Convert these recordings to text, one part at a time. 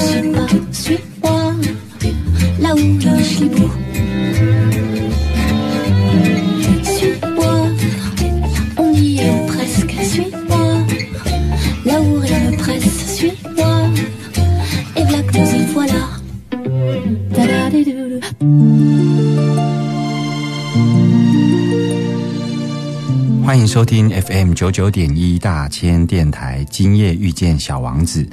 Je suis pas, suis-moi, là où je suis beau. Suis-moi, on y est presque, suis-moi. Là où rien ne presse, suis-moi. Et voilà que nous y voilà. Ta-da-di-doo-doo. 欢迎收听 FM 九九点一大千电台，今夜遇见小王子，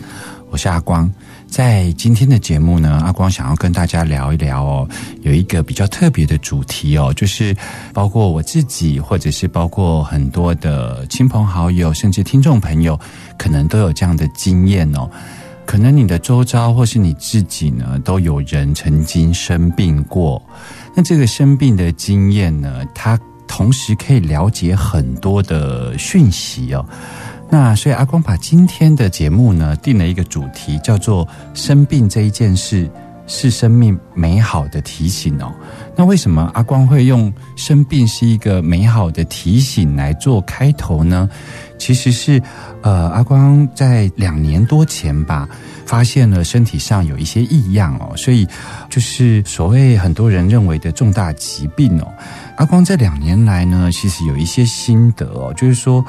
我是阿光。在今天的节目呢，阿光想要跟大家聊一聊哦，有一个比较特别的主题哦，就是包括我自己，或者是包括很多的亲朋好友，甚至听众朋友，可能都有这样的经验哦。可能你的周遭或是你自己呢，都有人曾经生病过。那这个生病的经验呢，它同时可以了解很多的讯息哦。那所以阿光把今天的节目呢定了一个主题，叫做“生病这一件事是生命美好的提醒”哦。那为什么阿光会用“生病是一个美好的提醒”来做开头呢？其实是呃，阿光在两年多前吧，发现了身体上有一些异样哦，所以就是所谓很多人认为的重大疾病哦。阿光这两年来呢，其实有一些心得哦，就是说，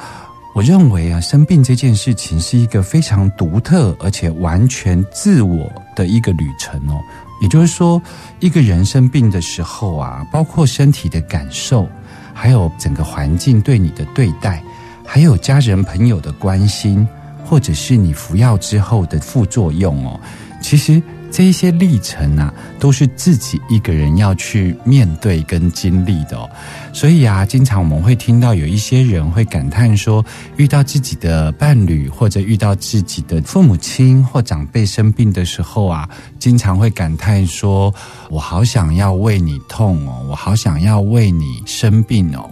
我认为啊，生病这件事情是一个非常独特而且完全自我的一个旅程哦。也就是说，一个人生病的时候啊，包括身体的感受，还有整个环境对你的对待，还有家人朋友的关心，或者是你服药之后的副作用哦，其实。这一些历程啊，都是自己一个人要去面对跟经历的哦。所以啊，经常我们会听到有一些人会感叹说，遇到自己的伴侣或者遇到自己的父母亲或长辈生病的时候啊，经常会感叹说：“我好想要为你痛哦，我好想要为你生病哦。”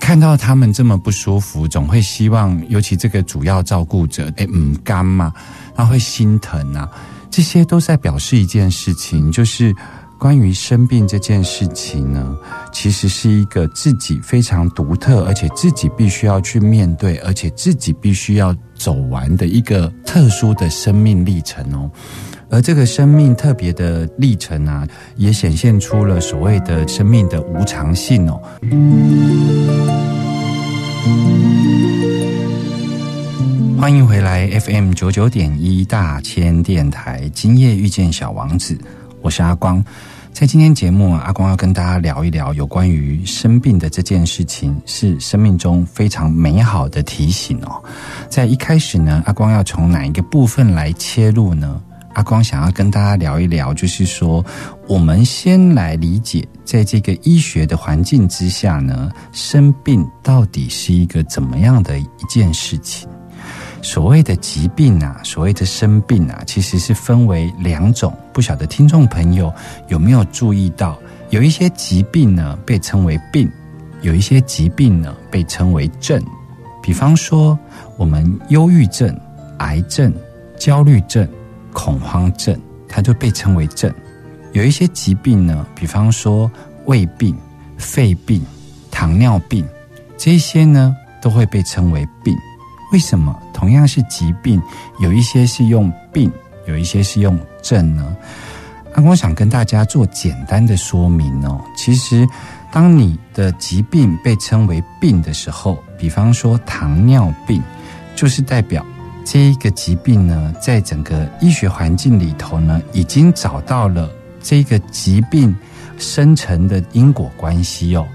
看到他们这么不舒服，总会希望，尤其这个主要照顾者，哎，嗯，干嘛，他会心疼啊。这些都在表示一件事情，就是关于生病这件事情呢，其实是一个自己非常独特，而且自己必须要去面对，而且自己必须要走完的一个特殊的生命历程哦。而这个生命特别的历程啊，也显现出了所谓的生命的无常性哦。欢迎回来 FM 九九点一大千电台，今夜遇见小王子，我是阿光。在今天节目啊，阿光要跟大家聊一聊有关于生病的这件事情，是生命中非常美好的提醒哦。在一开始呢，阿光要从哪一个部分来切入呢？阿光想要跟大家聊一聊，就是说，我们先来理解，在这个医学的环境之下呢，生病到底是一个怎么样的一件事情。所谓的疾病啊，所谓的生病啊，其实是分为两种。不晓得听众朋友有没有注意到，有一些疾病呢被称为病，有一些疾病呢被称为症。比方说，我们忧郁症、癌症、焦虑症、恐慌症，它就被称为症。有一些疾病呢，比方说胃病、肺病、糖尿病，这些呢都会被称为病。为什么同样是疾病，有一些是用病，有一些是用症呢？阿光想跟大家做简单的说明哦。其实，当你的疾病被称为病的时候，比方说糖尿病，就是代表这一个疾病呢，在整个医学环境里头呢，已经找到了这个疾病生成的因果关系哦。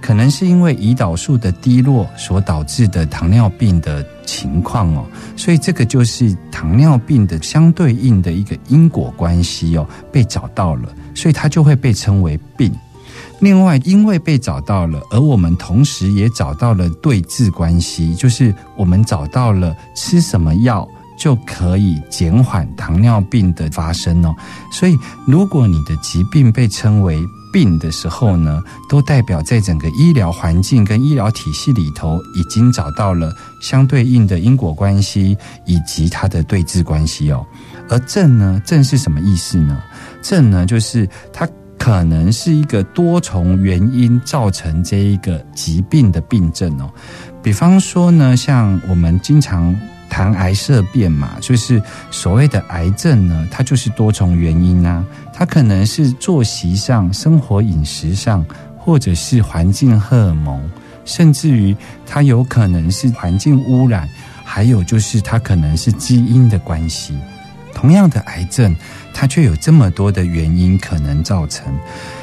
可能是因为胰岛素的低落所导致的糖尿病的情况哦，所以这个就是糖尿病的相对应的一个因果关系哦，被找到了，所以它就会被称为病。另外，因为被找到了，而我们同时也找到了对治关系，就是我们找到了吃什么药就可以减缓糖尿病的发生哦。所以，如果你的疾病被称为病的时候呢，都代表在整个医疗环境跟医疗体系里头，已经找到了相对应的因果关系以及它的对峙关系哦。而症呢，症是什么意思呢？症呢，就是它。可能是一个多重原因造成这一个疾病的病症哦，比方说呢，像我们经常谈癌色变嘛，就是所谓的癌症呢，它就是多重原因啊，它可能是作息上、生活饮食上，或者是环境荷尔蒙，甚至于它有可能是环境污染，还有就是它可能是基因的关系。同样的癌症。它却有这么多的原因可能造成，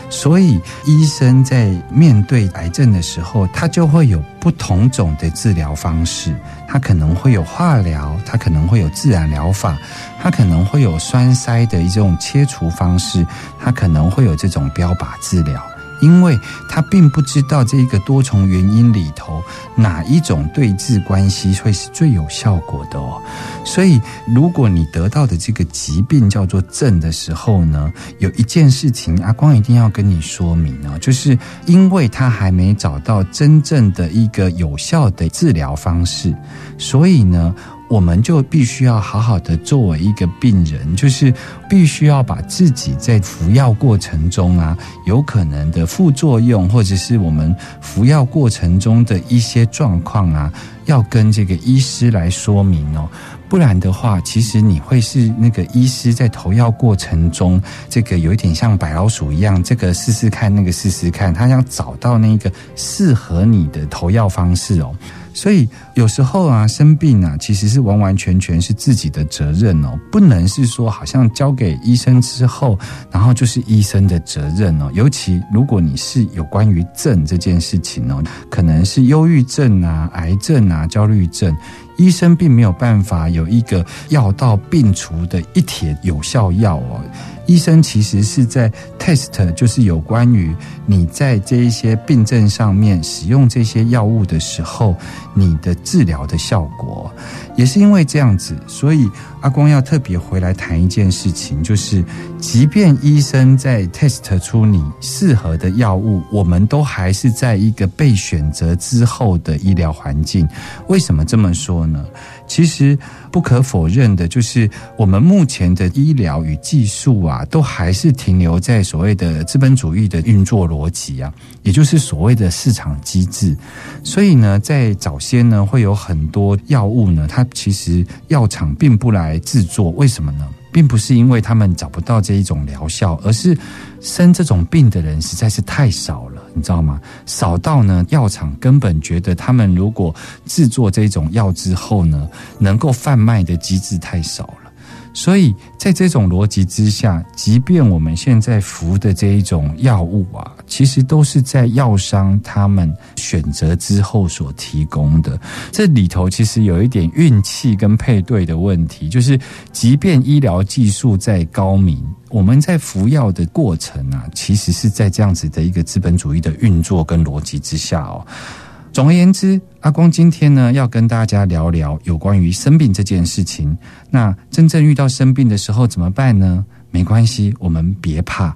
所以医生在面对癌症的时候，他就会有不同种的治疗方式。它可能会有化疗，它可能会有自然疗法，它可能会有栓塞的一种切除方式，它可能会有这种标靶治疗。因为他并不知道这个多重原因里头哪一种对治关系会是最有效果的哦，所以如果你得到的这个疾病叫做症的时候呢，有一件事情阿光一定要跟你说明哦，就是因为他还没找到真正的一个有效的治疗方式，所以呢。我们就必须要好好的作为一个病人，就是必须要把自己在服药过程中啊，有可能的副作用，或者是我们服药过程中的一些状况啊，要跟这个医师来说明哦。不然的话，其实你会是那个医师在投药过程中，这个有一点像白老鼠一样，这个试试看，那个试试看，他想找到那个适合你的投药方式哦。所以有时候啊，生病啊，其实是完完全全是自己的责任哦，不能是说好像交给医生之后，然后就是医生的责任哦。尤其如果你是有关于症这件事情哦，可能是忧郁症啊、癌症啊、焦虑症，医生并没有办法有一个药到病除的一帖有效药哦。医生其实是在 test，就是有关于你在这一些病症上面使用这些药物的时候，你的治疗的效果。也是因为这样子，所以阿光要特别回来谈一件事情，就是即便医生在 test 出你适合的药物，我们都还是在一个被选择之后的医疗环境。为什么这么说呢？其实不可否认的，就是我们目前的医疗与技术啊，都还是停留在所谓的资本主义的运作逻辑啊，也就是所谓的市场机制。所以呢，在早先呢，会有很多药物呢，它其实药厂并不来制作，为什么呢？并不是因为他们找不到这一种疗效，而是生这种病的人实在是太少了，你知道吗？少到呢，药厂根本觉得他们如果制作这种药之后呢，能够贩卖的机制太少了。所以在这种逻辑之下，即便我们现在服的这一种药物啊，其实都是在药商他们选择之后所提供的。这里头其实有一点运气跟配对的问题，就是即便医疗技术再高明，我们在服药的过程啊，其实是在这样子的一个资本主义的运作跟逻辑之下哦。总而言之，阿光今天呢要跟大家聊聊有关于生病这件事情。那真正遇到生病的时候怎么办呢？没关系，我们别怕。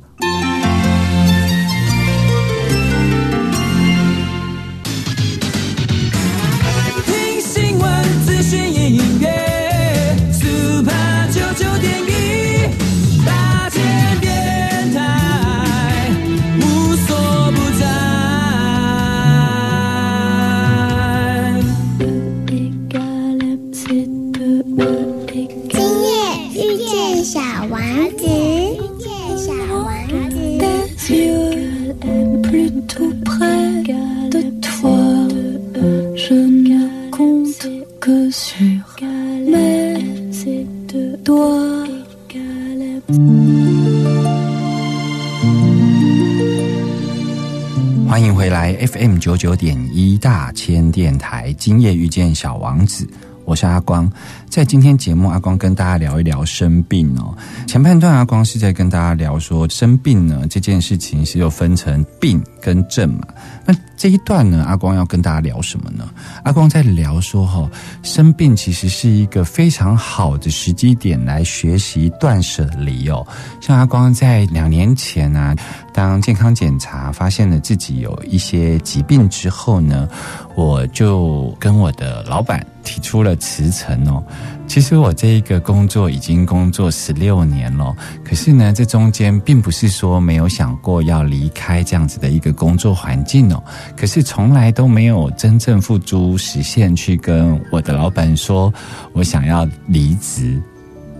九点一大千电台，今夜遇见小王子，我是阿光。在今天节目，阿光跟大家聊一聊生病哦。前半段阿光是在跟大家聊说生病呢这件事情是有分成病跟症嘛。那这一段呢，阿光要跟大家聊什么呢？阿光在聊说哈，生病其实是一个非常好的时机点来学习断舍离哦。像阿光在两年前呢、当健康检查发现了自己有一些疾病之后呢，我就跟我的老板提出了辞呈哦。其实我这一个工作已经工作十六年了，可是呢，这中间并不是说没有想过要离开这样子的一个工作环境哦，可是从来都没有真正付诸实现去跟我的老板说我想要离职。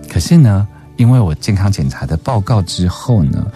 可是呢，因为我健康检查的报告之后呢，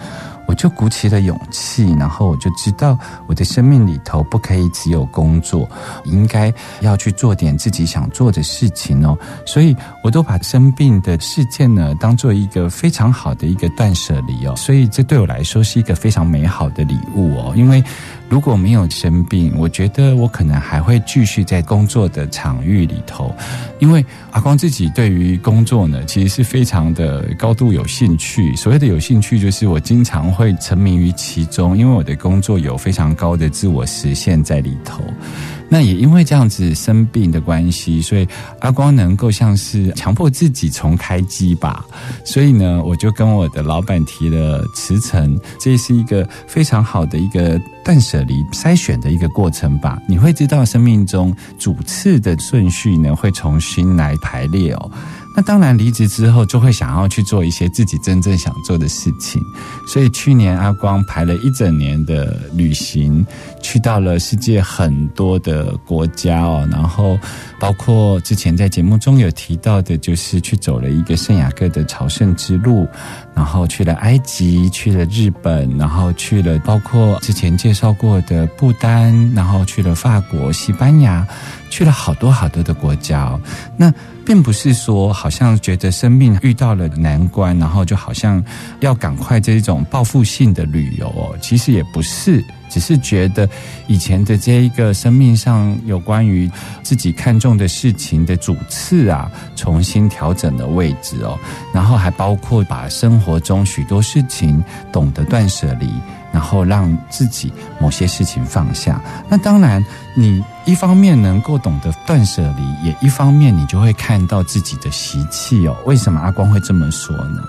我就鼓起了勇气，然后我就知道我的生命里头不可以只有工作，应该要去做点自己想做的事情哦。所以我都把生病的事件呢当做一个非常好的一个断舍离哦。所以这对我来说是一个非常美好的礼物哦，因为。如果没有生病，我觉得我可能还会继续在工作的场域里头，因为阿光自己对于工作呢，其实是非常的高度有兴趣。所谓的有兴趣，就是我经常会沉迷于其中，因为我的工作有非常高的自我实现在里头。那也因为这样子生病的关系，所以阿光能够像是强迫自己重开机吧。所以呢，我就跟我的老板提了辞呈，这是一个非常好的一个断舍离筛选的一个过程吧。你会知道生命中主次的顺序呢，会重新来排列哦。那当然，离职之后就会想要去做一些自己真正想做的事情。所以去年阿光排了一整年的旅行，去到了世界很多的国家哦，然后包括之前在节目中有提到的，就是去走了一个圣雅各的朝圣之路，然后去了埃及，去了日本，然后去了包括之前介绍过的不丹，然后去了法国、西班牙，去了好多好多的国家哦。那并不是说好像觉得生命遇到了难关，然后就好像要赶快这一种报复性的旅游哦，其实也不是，只是觉得以前的这一个生命上有关于自己看重的事情的主次啊，重新调整了位置哦，然后还包括把生活中许多事情懂得断舍离。然后让自己某些事情放下。那当然，你一方面能够懂得断舍离，也一方面你就会看到自己的习气哦。为什么阿光会这么说呢？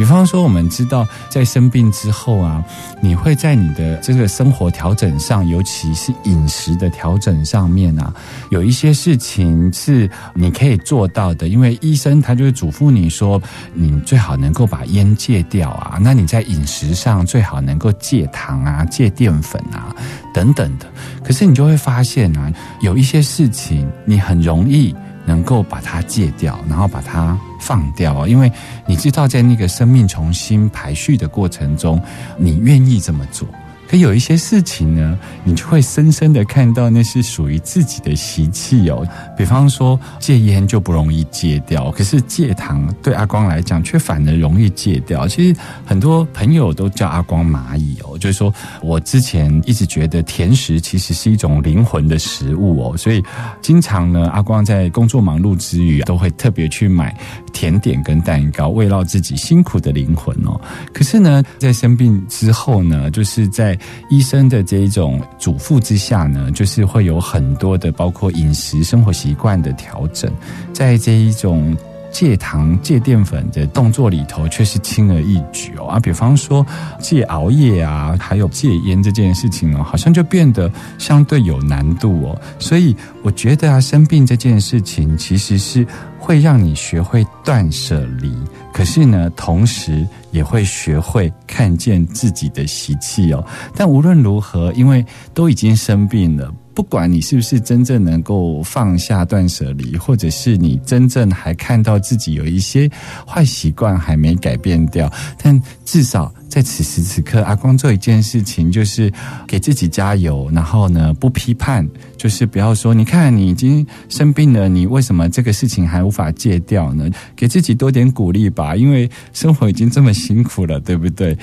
比方说，我们知道在生病之后啊，你会在你的这个生活调整上，尤其是饮食的调整上面啊，有一些事情是你可以做到的。因为医生他就会嘱咐你说，你最好能够把烟戒掉啊。那你在饮食上最好能够戒糖啊、戒淀粉啊等等的。可是你就会发现啊，有一些事情你很容易。能够把它戒掉，然后把它放掉，因为你知道，在那个生命重新排序的过程中，你愿意这么做。可有一些事情呢，你就会深深的看到那是属于自己的习气哦。比方说戒烟就不容易戒掉，可是戒糖对阿光来讲却反而容易戒掉。其实很多朋友都叫阿光蚂蚁哦，就是说我之前一直觉得甜食其实是一种灵魂的食物哦，所以经常呢，阿光在工作忙碌之余都会特别去买甜点跟蛋糕慰劳自己辛苦的灵魂哦。可是呢，在生病之后呢，就是在医生的这一种嘱咐之下呢，就是会有很多的包括饮食生活习惯的调整，在这一种戒糖戒淀粉的动作里头，却是轻而易举哦啊。比方说戒熬夜啊，还有戒烟这件事情哦，好像就变得相对有难度哦。所以我觉得啊，生病这件事情其实是会让你学会断舍离，可是呢，同时也会学会看见自己的习气哦。但无论如何，因为都已经生病了。不管你是不是真正能够放下断舍离，或者是你真正还看到自己有一些坏习惯还没改变掉，但至少在此时此刻，阿光做一件事情，就是给自己加油，然后呢不批判，就是不要说你看你已经生病了，你为什么这个事情还无法戒掉呢？给自己多点鼓励吧，因为生活已经这么辛苦了，对不对？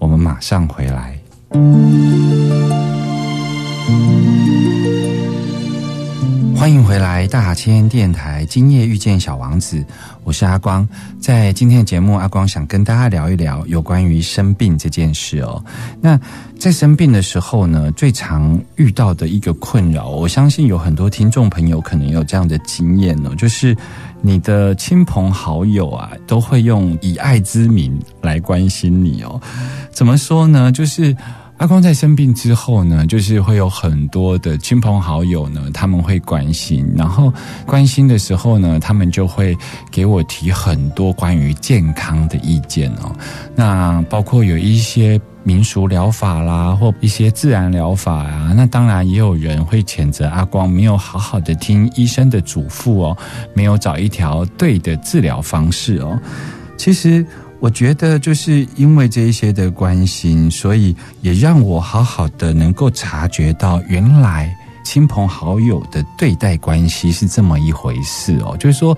我们马上回来。欢迎回来，大千电台今夜遇见小王子，我是阿光。在今天的节目，阿光想跟大家聊一聊有关于生病这件事哦。那在生病的时候呢，最常遇到的一个困扰，我相信有很多听众朋友可能有这样的经验哦，就是你的亲朋好友啊，都会用以爱之名来关心你哦。怎么说呢？就是。阿光在生病之后呢，就是会有很多的亲朋好友呢，他们会关心，然后关心的时候呢，他们就会给我提很多关于健康的意见哦。那包括有一些民俗疗法啦，或一些自然疗法啊。那当然也有人会谴责阿光没有好好的听医生的嘱咐哦，没有找一条对的治疗方式哦。其实。我觉得就是因为这一些的关心，所以也让我好好的能够察觉到，原来亲朋好友的对待关系是这么一回事哦。就是说，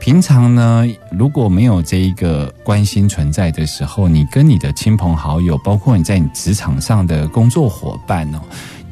平常呢，如果没有这一个关心存在的时候，你跟你的亲朋好友，包括你在你职场上的工作伙伴哦。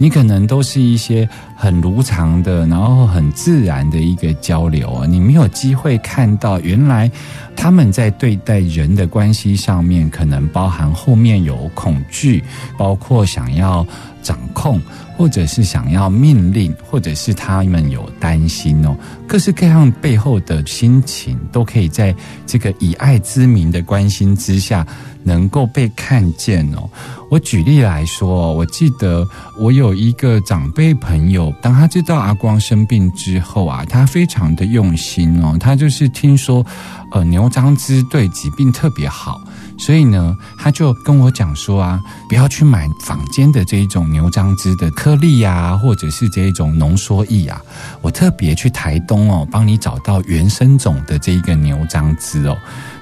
你可能都是一些很如常的，然后很自然的一个交流啊，你没有机会看到原来他们在对待人的关系上面，可能包含后面有恐惧，包括想要掌控，或者是想要命令，或者是他们有担心哦，各式各样背后的心情，都可以在这个以爱之名的关心之下。能够被看见哦。我举例来说，我记得我有一个长辈朋友，当他知道阿光生病之后啊，他非常的用心哦。他就是听说，呃，牛樟芝对疾病特别好，所以呢，他就跟我讲说啊，不要去买坊间的这一种牛樟芝的颗粒呀，或者是这一种浓缩液啊。我特别去台东哦，帮你找到原生种的这一个牛樟芝哦。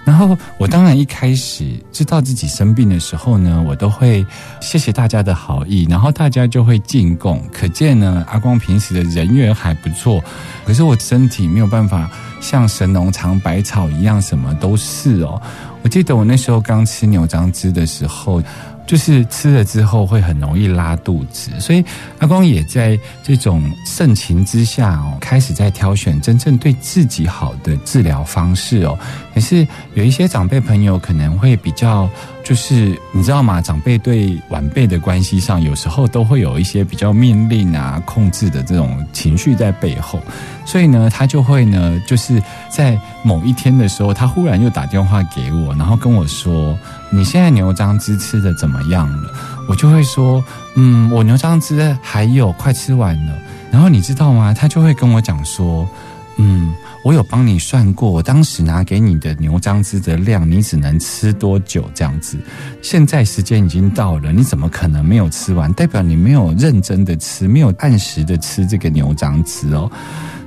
然后我当然一开始知道自己生病的时候呢，我都会谢谢大家的好意，然后大家就会进贡。可见呢，阿光平时的人缘还不错。可是我身体没有办法像神农尝百草一样，什么都是哦。我记得我那时候刚吃牛樟芝的时候。就是吃了之后会很容易拉肚子，所以阿光也在这种盛情之下哦，开始在挑选真正对自己好的治疗方式哦。可是有一些长辈朋友可能会比较，就是你知道吗？长辈对晚辈的关系上，有时候都会有一些比较命令啊、控制的这种情绪在背后，所以呢，他就会呢，就是在某一天的时候，他忽然又打电话给我，然后跟我说。你现在牛樟芝吃的怎么样了？我就会说，嗯，我牛樟芝还有快吃完了。然后你知道吗？他就会跟我讲说，嗯，我有帮你算过，我当时拿给你的牛樟芝的量，你只能吃多久这样子？现在时间已经到了，你怎么可能没有吃完？代表你没有认真的吃，没有按时的吃这个牛樟芝哦。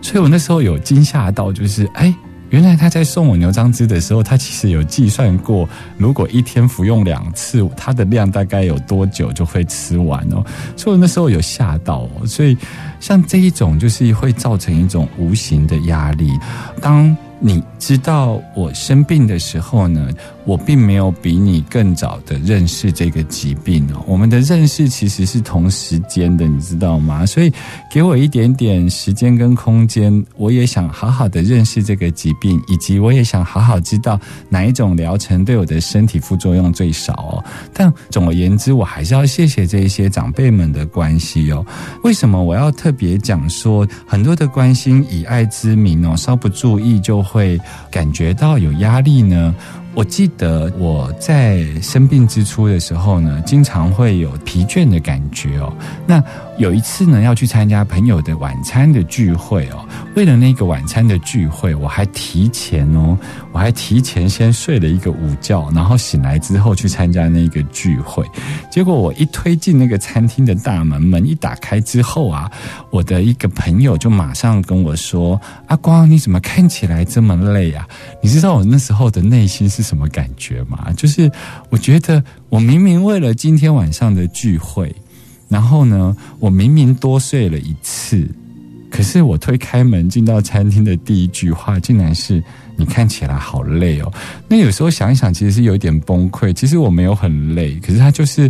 所以我那时候有惊吓到，就是哎。原来他在送我牛樟芝的时候，他其实有计算过，如果一天服用两次，它的量大概有多久就会吃完哦。所以那时候有吓到哦。所以像这一种，就是会造成一种无形的压力。当你知道我生病的时候呢？我并没有比你更早的认识这个疾病哦，我们的认识其实是同时间的，你知道吗？所以给我一点点时间跟空间，我也想好好的认识这个疾病，以及我也想好好知道哪一种疗程对我的身体副作用最少哦。但总而言之，我还是要谢谢这一些长辈们的关系哦。为什么我要特别讲说很多的关心以爱之名哦，稍不注意就会感觉到有压力呢？我记得我在生病之初的时候呢，经常会有疲倦的感觉哦。那有一次呢，要去参加朋友的晚餐的聚会哦。为了那个晚餐的聚会，我还提前哦，我还提前先睡了一个午觉，然后醒来之后去参加那个聚会。结果我一推进那个餐厅的大门，门一打开之后啊，我的一个朋友就马上跟我说：“阿光，你怎么看起来这么累啊？”你知道我那时候的内心是什么感觉吗？就是我觉得我明明为了今天晚上的聚会。然后呢，我明明多睡了一次，可是我推开门进到餐厅的第一句话，竟然是“你看起来好累哦”。那有时候想一想，其实是有点崩溃。其实我没有很累，可是他就是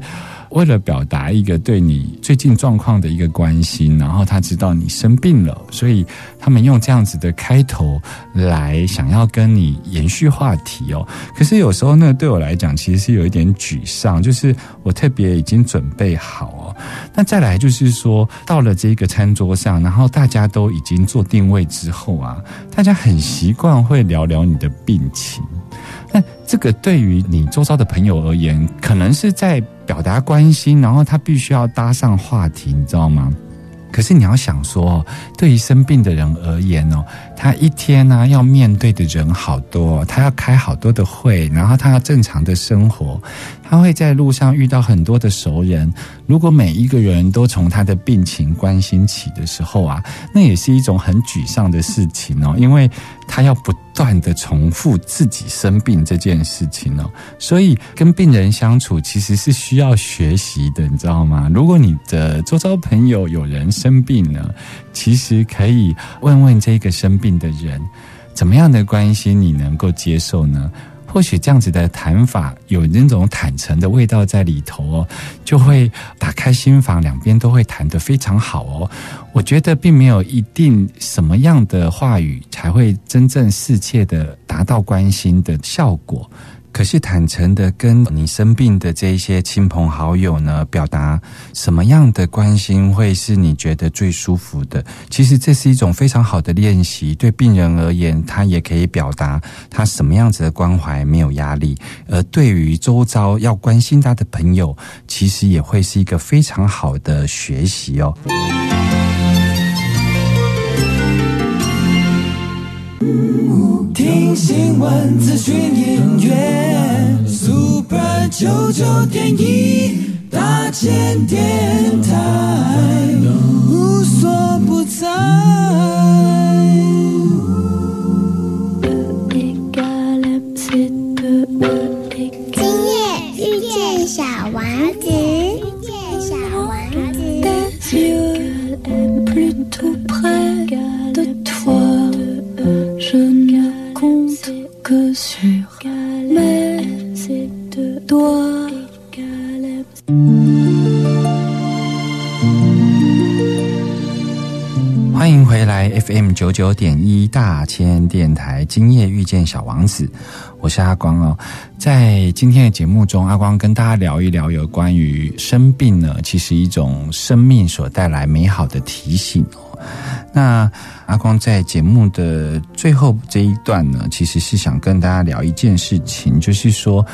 为了表达一个对你最近状况的一个关心，然后他知道你生病了，所以他们用这样子的开头来想要跟你延续话题哦。可是有时候那个对我来讲，其实是有一点沮丧，就是我特别已经准备好哦。那再来就是说，到了这个餐桌上，然后大家都已经做定位之后啊，大家很习惯会聊聊你的病情。那这个对于你周遭的朋友而言，可能是在表达关心，然后他必须要搭上话题，你知道吗？可是你要想说，对于生病的人而言哦，他一天呢、要面对的人好多，他要开好多的会，然后他要正常的生活，他会在路上遇到很多的熟人。如果每一个人都从他的病情关心起的时候啊，那也是一种很沮丧的事情哦，因为他要不断的重复自己生病这件事情哦，所以跟病人相处其实是需要学习的，你知道吗？如果你的周遭朋友有人生病了，其实可以问问这个生病的人，怎么样的关心你能够接受呢？或许这样子的谈法有那种坦诚的味道在里头哦，就会打开心房，两边都会谈得非常好哦。我觉得并没有一定什么样的话语才会真正适切的达到关心的效果。可是坦诚的跟你生病的这一些亲朋好友呢，表达什么样的关心会是你觉得最舒服的？其实这是一种非常好的练习。对病人而言，他也可以表达他什么样子的关怀，没有压力；而对于周遭要关心他的朋友，其实也会是一个非常好的学习哦。新闻、资讯、音乐，Super 九九点一大千电台，今夜遇见小王子，我是阿光哦。在今天的节目中，阿光跟大家聊一聊有关于生病呢，其实一种生命所带来美好的提醒哦。那阿光在节目的最后这一段呢，其实是想跟大家聊一件事情，就是说。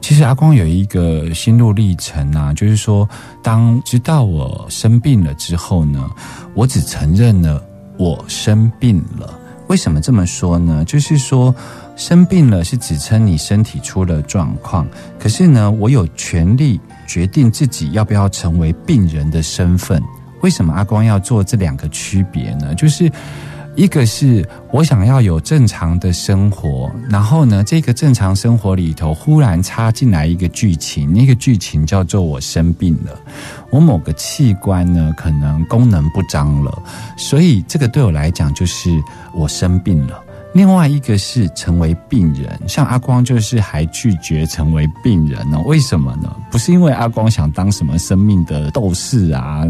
其实阿光有一个心路历程啊，就是说，当知道我生病了之后呢，我只承认了我生病了。为什么这么说呢？就是说，生病了是指称你身体出了状况，可是呢，我有权利决定自己要不要成为病人的身份。为什么阿光要做这两个区别呢？就是。一个是我想要有正常的生活，然后呢，这个正常生活里头忽然插进来一个剧情，那个剧情叫做我生病了，我某个器官呢可能功能不张了，所以这个对我来讲就是我生病了。另外一个是成为病人，像阿光就是还拒绝成为病人呢？为什么呢？不是因为阿光想当什么生命的斗士啊，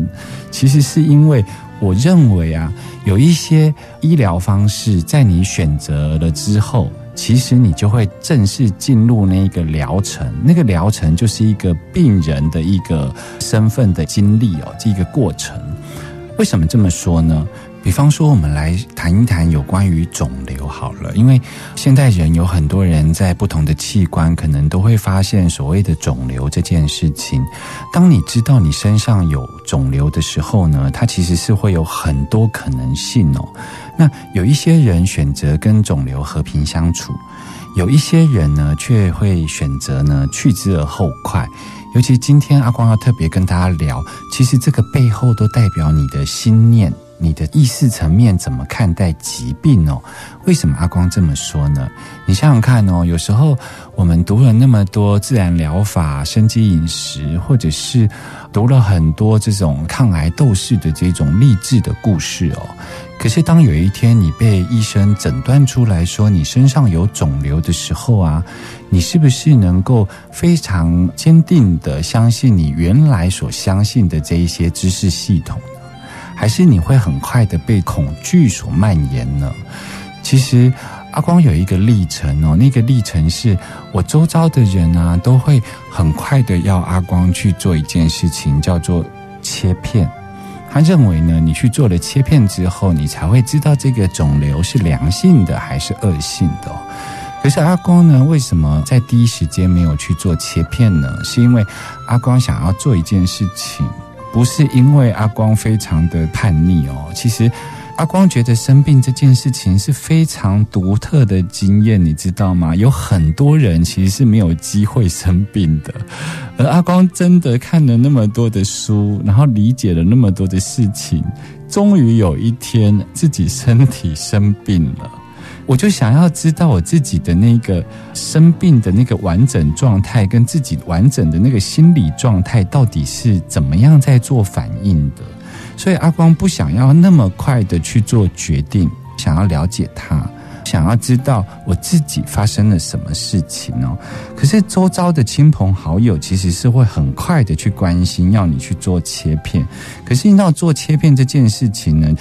其实是因为我认为啊，有一些医疗方式在你选择了之后，其实你就会正式进入那个疗程，那个疗程就是一个病人的一个身份的经历哦，这个过程。为什么这么说呢？比方说，我们来谈一谈有关于肿瘤好了，因为现代人有很多人在不同的器官，可能都会发现所谓的肿瘤这件事情。当你知道你身上有肿瘤的时候呢，它其实是会有很多可能性哦。那有一些人选择跟肿瘤和平相处，有一些人呢却会选择呢去之而后快。尤其今天阿光要特别跟大家聊，其实这个背后都代表你的心念你的意识层面怎么看待疾病哦？为什么阿光这么说呢？你想想看哦，有时候我们读了那么多自然疗法、生机饮食，或者是读了很多这种抗癌斗士的这种励志的故事哦。可是当有一天你被医生诊断出来说你身上有肿瘤的时候啊，你是不是能够非常坚定的相信你原来所相信的这一些知识系统？还是你会很快的被恐惧所蔓延呢？其实阿光有一个历程哦，那个历程是我周遭的人啊，都会很快的要阿光去做一件事情，叫做切片。他认为呢，你去做了切片之后，你才会知道这个肿瘤是良性的还是恶性的。可是阿光呢，为什么在第一时间没有去做切片呢？是因为阿光想要做一件事情，不是因为阿光非常的叛逆哦。其实阿光觉得生病这件事情是非常独特的经验，你知道吗？有很多人其实是没有机会生病的。而阿光真的看了那么多的书，然后理解了那么多的事情，终于有一天自己身体生病了，我就想要知道我自己的那个生病的那个完整状态，跟自己完整的那个心理状态到底是怎么样在做反应的。所以阿光不想要那么快的去做决定，想要了解他。想要知道我自己发生了什么事情哦，可是周遭的亲朋好友其实是会很快的去关心，要你去做切片。可是你知道做切片这件事情呢，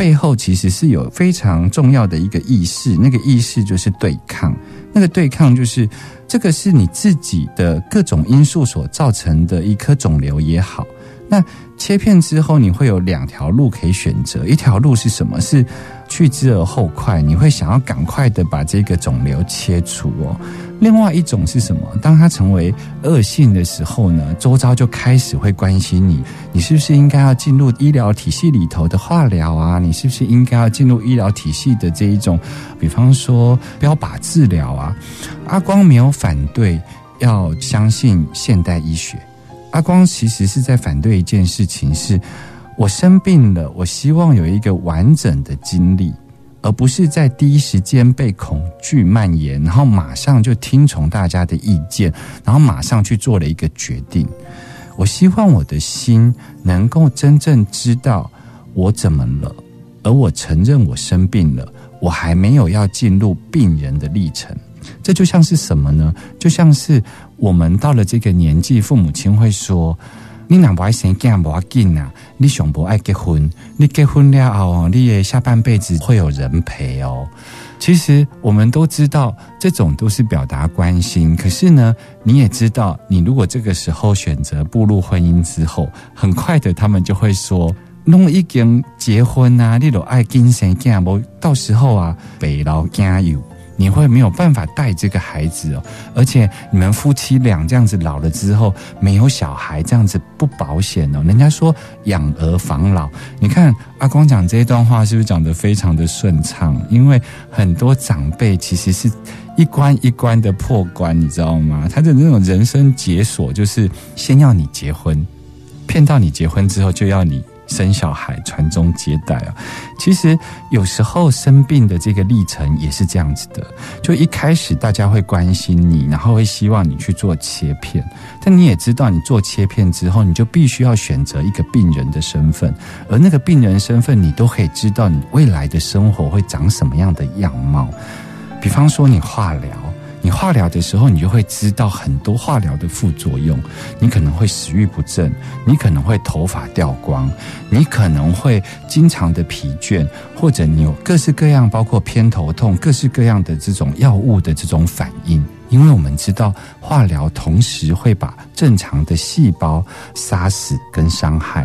背后其实是有非常重要的一个意识，那个意识就是对抗，那个对抗就是这个是你自己的各种因素所造成的一颗肿瘤也好，那切片之后你会有两条路可以选择，一条路是什么？是去之而后快，你会想要赶快的把这个肿瘤切除哦。另外一种是什么？当它成为恶性的时候呢，周遭就开始会关心你，你是不是应该要进入医疗体系里头的化疗啊？你是不是应该要进入医疗体系的这一种，比方说标靶治疗啊？阿光没有反对要相信现代医学，阿光其实是在反对一件事情是。我生病了，我希望有一个完整的经历，而不是在第一时间被恐惧蔓延，然后马上就听从大家的意见，然后马上去做了一个决定。我希望我的心能够真正知道我怎么了，而我承认我生病了，我还没有要进入病人的历程。这就像是什么呢？就像是我们到了这个年纪，父母亲会说。你哪不爱生囝，不要紧啊！你想不爱结婚，你结婚了后，你也下半辈子会有人陪哦。其实我们都知道，这种都是表达关心。可是呢，你也知道，你如果这个时候选择步入婚姻之后，很快的他们就会说：弄已经结婚啊，你都爱跟生囝，不到时候啊，北老加油。你会没有办法带这个孩子哦，而且你们夫妻俩这样子老了之后没有小孩，这样子不保险哦。人家说养儿防老，你看阿光讲这一段话是不是讲得非常的顺畅？因为很多长辈其实是一关一关的破关，你知道吗？他的那种人生解锁就是先要你结婚，骗到你结婚之后就要你。生小孩、传宗接代啊，其实有时候生病的这个历程也是这样子的。就一开始大家会关心你，然后会希望你去做切片，但你也知道，你做切片之后，你就必须要选择一个病人的身份，而那个病人身份，你都可以知道你未来的生活会长什么样的样貌。比方说，你化疗。你化疗的时候，你就会知道很多化疗的副作用。你可能会食欲不振，你可能会头发掉光，你可能会经常的疲倦，或者你有各式各样，包括偏头痛，各式各样的这种药物的这种反应。因为我们知道，化疗同时会把正常的细胞杀死跟伤害。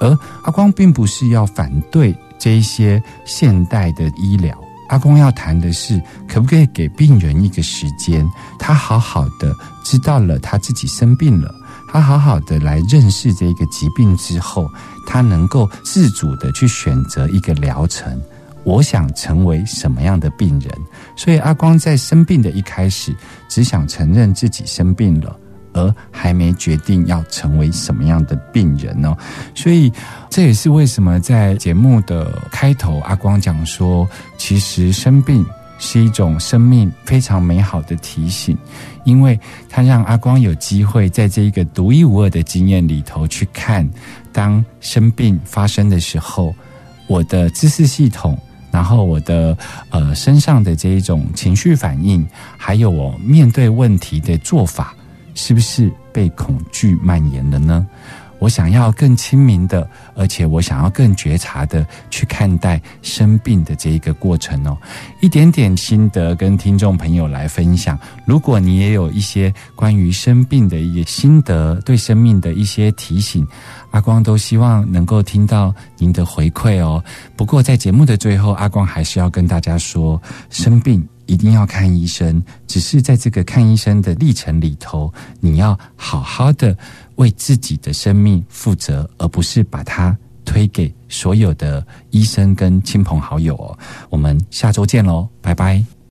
而阿光并不是要反对这一些现代的医疗。阿公要谈的是，可不可以给病人一个时间，他好好的知道了他自己生病了，他好好的来认识这个疾病之后，他能够自主的去选择一个疗程。我想成为什么样的病人？所以阿光在生病的一开始，只想承认自己生病了，而还没决定要成为什么样的病人哦。所以这也是为什么在节目的开头，阿光讲说，其实生病是一种生命非常美好的提醒，因为它让阿光有机会在这一个独一无二的经验里头去看，当生病发生的时候，我的知识系统。然后我的呃身上的这一种情绪反应，还有我面对问题的做法，是不是被恐惧蔓延了呢？我想要更亲民的，而且我想要更觉察的去看待生病的这一个过程哦。一点点心得跟听众朋友来分享。如果你也有一些关于生病的一些心得，对生命的一些提醒，阿光都希望能够听到您的回馈哦。不过在节目的最后，阿光还是要跟大家说，生病一定要看医生，只是在这个看医生的历程里头，你要好好的。为自己的生命负责，而不是把它推给所有的医生跟亲朋好友哦。我们下周见喽，拜拜。